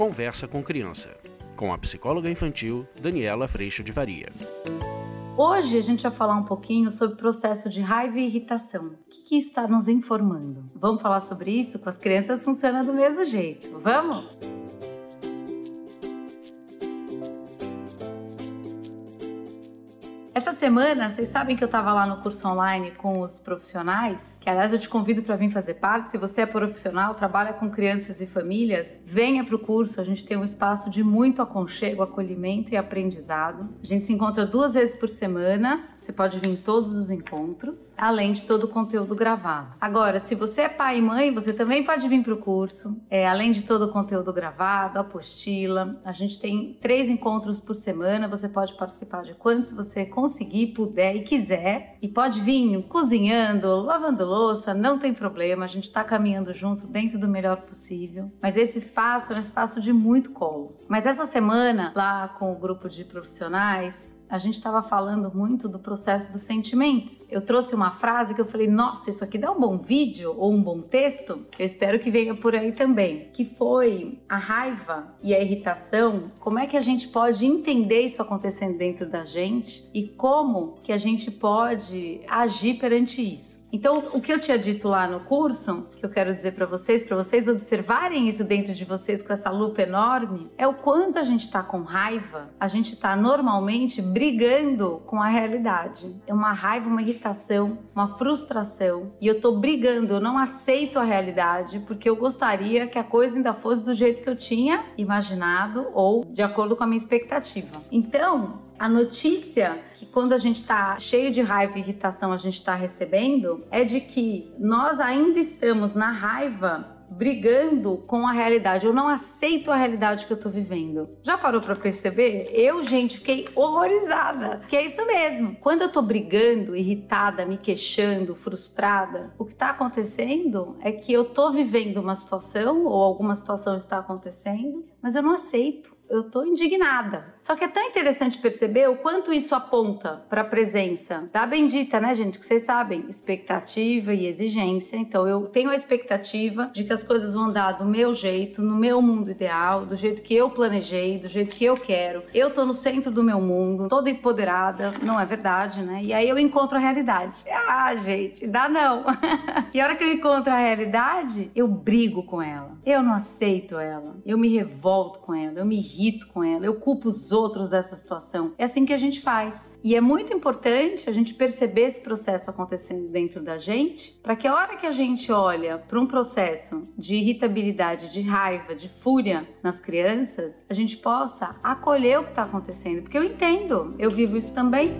Conversa com Criança, com a psicóloga infantil Daniela Freixo de Varia. Hoje a gente vai falar um pouquinho sobre o processo de raiva e irritação. O que, que está nos informando? Vamos falar sobre isso? Com as crianças funciona do mesmo jeito. Vamos? Essa semana, vocês sabem que eu estava lá no curso online com os profissionais, que aliás eu te convido para vir fazer parte. Se você é profissional, trabalha com crianças e famílias, venha para o curso. A gente tem um espaço de muito aconchego, acolhimento e aprendizado. A gente se encontra duas vezes por semana. Você pode vir em todos os encontros, além de todo o conteúdo gravado. Agora, se você é pai e mãe, você também pode vir para o curso. É, além de todo o conteúdo gravado, apostila. A gente tem três encontros por semana. Você pode participar de quantos você conseguir conseguir, puder e quiser. E pode vir cozinhando, lavando louça, não tem problema, a gente está caminhando junto dentro do melhor possível. Mas esse espaço é um espaço de muito colo. Mas essa semana, lá com o grupo de profissionais, a gente estava falando muito do processo dos sentimentos. Eu trouxe uma frase que eu falei: nossa, isso aqui dá um bom vídeo ou um bom texto. Eu espero que venha por aí também. Que foi a raiva e a irritação. Como é que a gente pode entender isso acontecendo dentro da gente e como que a gente pode agir perante isso? Então, o que eu tinha dito lá no curso, que eu quero dizer para vocês, para vocês observarem isso dentro de vocês com essa lupa enorme, é o quanto a gente está com raiva, a gente está normalmente brigando com a realidade. É uma raiva, uma irritação, uma frustração, e eu estou brigando, eu não aceito a realidade porque eu gostaria que a coisa ainda fosse do jeito que eu tinha imaginado ou de acordo com a minha expectativa. Então, a notícia que quando a gente está cheio de raiva e irritação a gente está recebendo é de que nós ainda estamos na raiva brigando com a realidade. Eu não aceito a realidade que eu tô vivendo. Já parou para perceber? Eu, gente, fiquei horrorizada. Que é isso mesmo. Quando eu tô brigando, irritada, me queixando, frustrada, o que tá acontecendo é que eu tô vivendo uma situação ou alguma situação está acontecendo, mas eu não aceito eu tô indignada. Só que é tão interessante perceber o quanto isso aponta para a presença da bendita, né, gente? Que vocês sabem, expectativa e exigência. Então eu tenho a expectativa de que as coisas vão dar do meu jeito, no meu mundo ideal, do jeito que eu planejei, do jeito que eu quero. Eu tô no centro do meu mundo, toda empoderada, não é verdade, né? E aí eu encontro a realidade. Ah, gente, dá não. e a hora que eu encontro a realidade, eu brigo com ela. Eu não aceito ela. Eu me revolto com ela. Eu me irrito irrito com ela, eu culpo os outros dessa situação. É assim que a gente faz. E é muito importante a gente perceber esse processo acontecendo dentro da gente, para que a hora que a gente olha para um processo de irritabilidade, de raiva, de fúria nas crianças, a gente possa acolher o que está acontecendo, porque eu entendo, eu vivo isso também.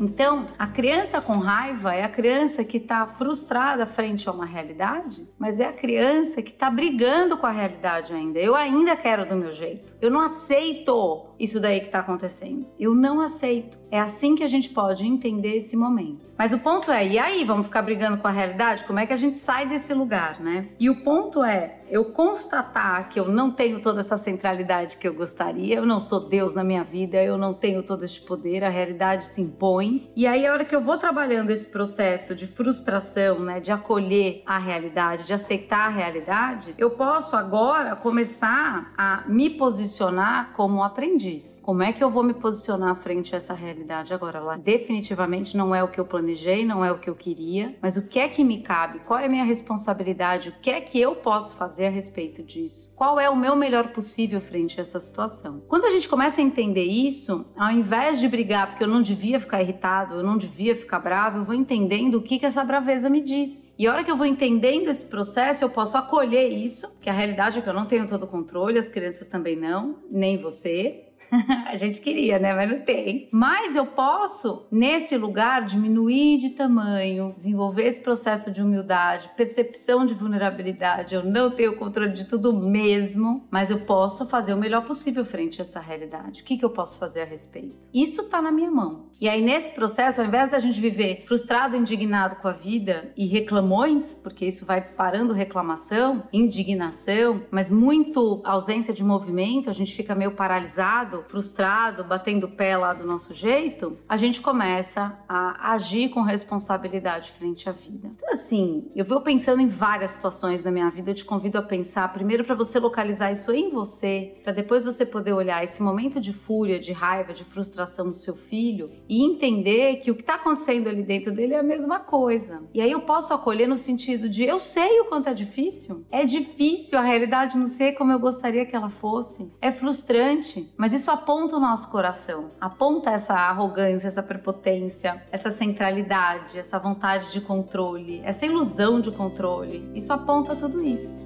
Então, a criança com raiva é a criança que está frustrada frente a uma realidade, mas é a criança que está brigando com a realidade ainda. Eu ainda quero do meu jeito. Eu não aceito isso daí que está acontecendo. Eu não aceito. É assim que a gente pode entender esse momento. Mas o ponto é, e aí, vamos ficar brigando com a realidade? Como é que a gente sai desse lugar, né? E o ponto é, eu constatar que eu não tenho toda essa centralidade que eu gostaria, eu não sou Deus na minha vida, eu não tenho todo esse poder, a realidade se impõe. E aí, a hora que eu vou trabalhando esse processo de frustração, né, de acolher a realidade, de aceitar a realidade, eu posso agora começar a me posicionar como aprendiz. Como é que eu vou me posicionar frente a essa realidade? agora. Ela definitivamente não é o que eu planejei, não é o que eu queria, mas o que é que me cabe? Qual é a minha responsabilidade? O que é que eu posso fazer a respeito disso? Qual é o meu melhor possível frente a essa situação? Quando a gente começa a entender isso, ao invés de brigar porque eu não devia ficar irritado, eu não devia ficar bravo, eu vou entendendo o que, que essa braveza me diz. E a hora que eu vou entendendo esse processo, eu posso acolher isso, que a realidade é que eu não tenho todo o controle, as crianças também não, nem você, a gente queria, né? Mas não tem. Mas eu posso, nesse lugar, diminuir de tamanho, desenvolver esse processo de humildade, percepção de vulnerabilidade. Eu não tenho controle de tudo mesmo, mas eu posso fazer o melhor possível frente a essa realidade. O que, que eu posso fazer a respeito? Isso tá na minha mão. E aí, nesse processo, ao invés da gente viver frustrado, indignado com a vida e reclamões, porque isso vai disparando reclamação, indignação, mas muito ausência de movimento, a gente fica meio paralisado frustrado, batendo o pé lá do nosso jeito, a gente começa a agir com responsabilidade frente à vida. Então, assim, eu vou pensando em várias situações da minha vida, eu te convido a pensar primeiro para você localizar isso em você, para depois você poder olhar esse momento de fúria, de raiva, de frustração do seu filho e entender que o que está acontecendo ali dentro dele é a mesma coisa. E aí eu posso acolher no sentido de eu sei o quanto é difícil, é difícil, a realidade não ser como eu gostaria que ela fosse, é frustrante, mas isso aponta o nosso coração, aponta essa arrogância, essa prepotência, essa centralidade, essa vontade de controle, essa ilusão de controle. Isso aponta tudo isso.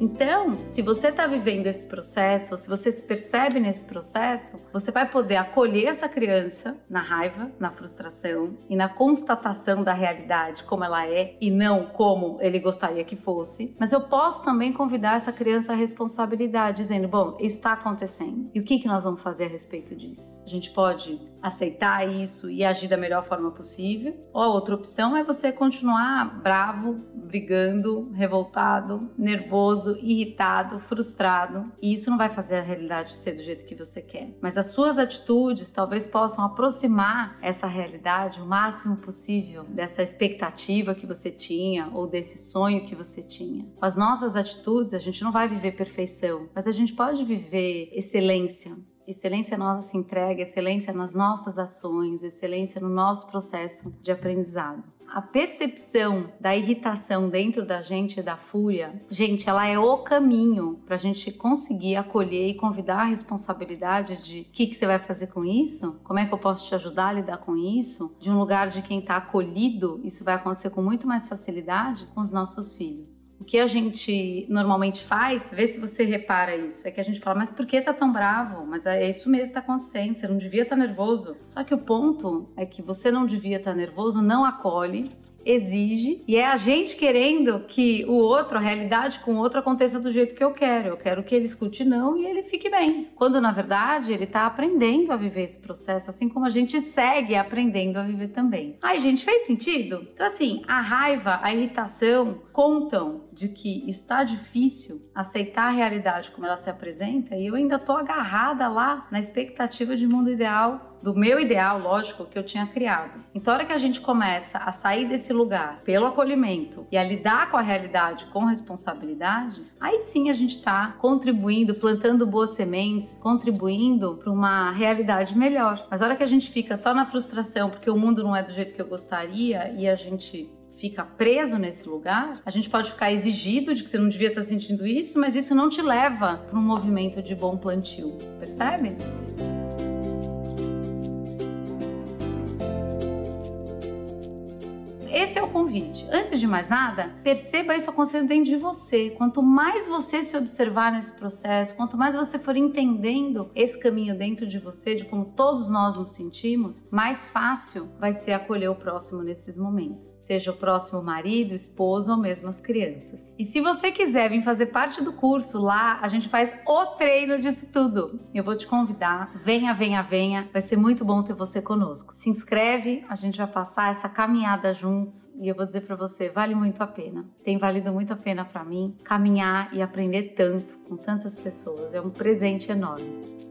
Então, se você está vivendo esse processo, se você se percebe nesse processo, você vai poder acolher essa criança na raiva, na frustração e na constatação da realidade como ela é e não como ele gostaria que fosse. Mas eu posso também convidar essa criança à responsabilidade, dizendo: bom, isso está acontecendo. E o que, que nós vamos fazer a respeito disso? A gente pode aceitar isso e agir da melhor forma possível, ou a outra opção é você continuar bravo, brigando, revoltado, nervoso irritado, frustrado, e isso não vai fazer a realidade ser do jeito que você quer. Mas as suas atitudes talvez possam aproximar essa realidade o máximo possível dessa expectativa que você tinha ou desse sonho que você tinha. Com as nossas atitudes, a gente não vai viver perfeição, mas a gente pode viver excelência, excelência nossa entrega, excelência nas nossas ações, excelência no nosso processo de aprendizado. A percepção da irritação dentro da gente, da fúria, gente, ela é o caminho para a gente conseguir acolher e convidar a responsabilidade de o que, que você vai fazer com isso, como é que eu posso te ajudar a lidar com isso, de um lugar de quem está acolhido, isso vai acontecer com muito mais facilidade com os nossos filhos. Que a gente normalmente faz, vê se você repara isso, é que a gente fala, mas por que tá tão bravo? Mas é isso mesmo que tá acontecendo, você não devia estar tá nervoso. Só que o ponto é que você não devia estar tá nervoso, não acolhe, exige e é a gente querendo que o outro, a realidade com o outro aconteça do jeito que eu quero. Eu quero que ele escute não e ele fique bem. Quando na verdade ele está aprendendo a viver esse processo, assim como a gente segue aprendendo a viver também. Ai, gente, fez sentido? Então assim, a raiva, a irritação contam de que está difícil aceitar a realidade como ela se apresenta e eu ainda tô agarrada lá na expectativa de mundo ideal do meu ideal, lógico, que eu tinha criado. Então, a hora que a gente começa a sair desse lugar pelo acolhimento e a lidar com a realidade com responsabilidade, aí sim a gente está contribuindo, plantando boas sementes, contribuindo para uma realidade melhor. Mas a hora que a gente fica só na frustração porque o mundo não é do jeito que eu gostaria e a gente fica preso nesse lugar, a gente pode ficar exigido de que você não devia estar sentindo isso, mas isso não te leva para um movimento de bom plantio, percebe? Esse é o convite. Antes de mais nada, perceba isso acontecendo dentro de você. Quanto mais você se observar nesse processo, quanto mais você for entendendo esse caminho dentro de você, de como todos nós nos sentimos, mais fácil vai ser acolher o próximo nesses momentos. Seja o próximo marido, esposa ou mesmo as crianças. E se você quiser vir fazer parte do curso lá, a gente faz o treino disso tudo. Eu vou te convidar. Venha, venha, venha. Vai ser muito bom ter você conosco. Se inscreve, a gente vai passar essa caminhada e eu vou dizer para você, vale muito a pena. Tem valido muito a pena para mim caminhar e aprender tanto com tantas pessoas. É um presente enorme.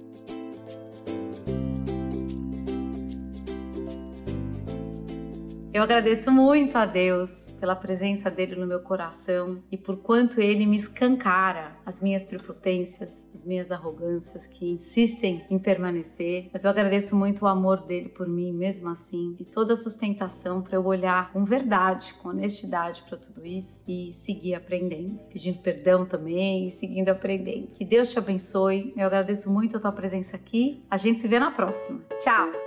Eu agradeço muito a Deus pela presença dele no meu coração e por quanto ele me escancara as minhas prepotências, as minhas arrogâncias que insistem em permanecer. Mas eu agradeço muito o amor dele por mim, mesmo assim, e toda a sustentação para eu olhar com verdade, com honestidade para tudo isso e seguir aprendendo, pedindo perdão também e seguindo aprendendo. Que Deus te abençoe. Eu agradeço muito a tua presença aqui. A gente se vê na próxima. Tchau!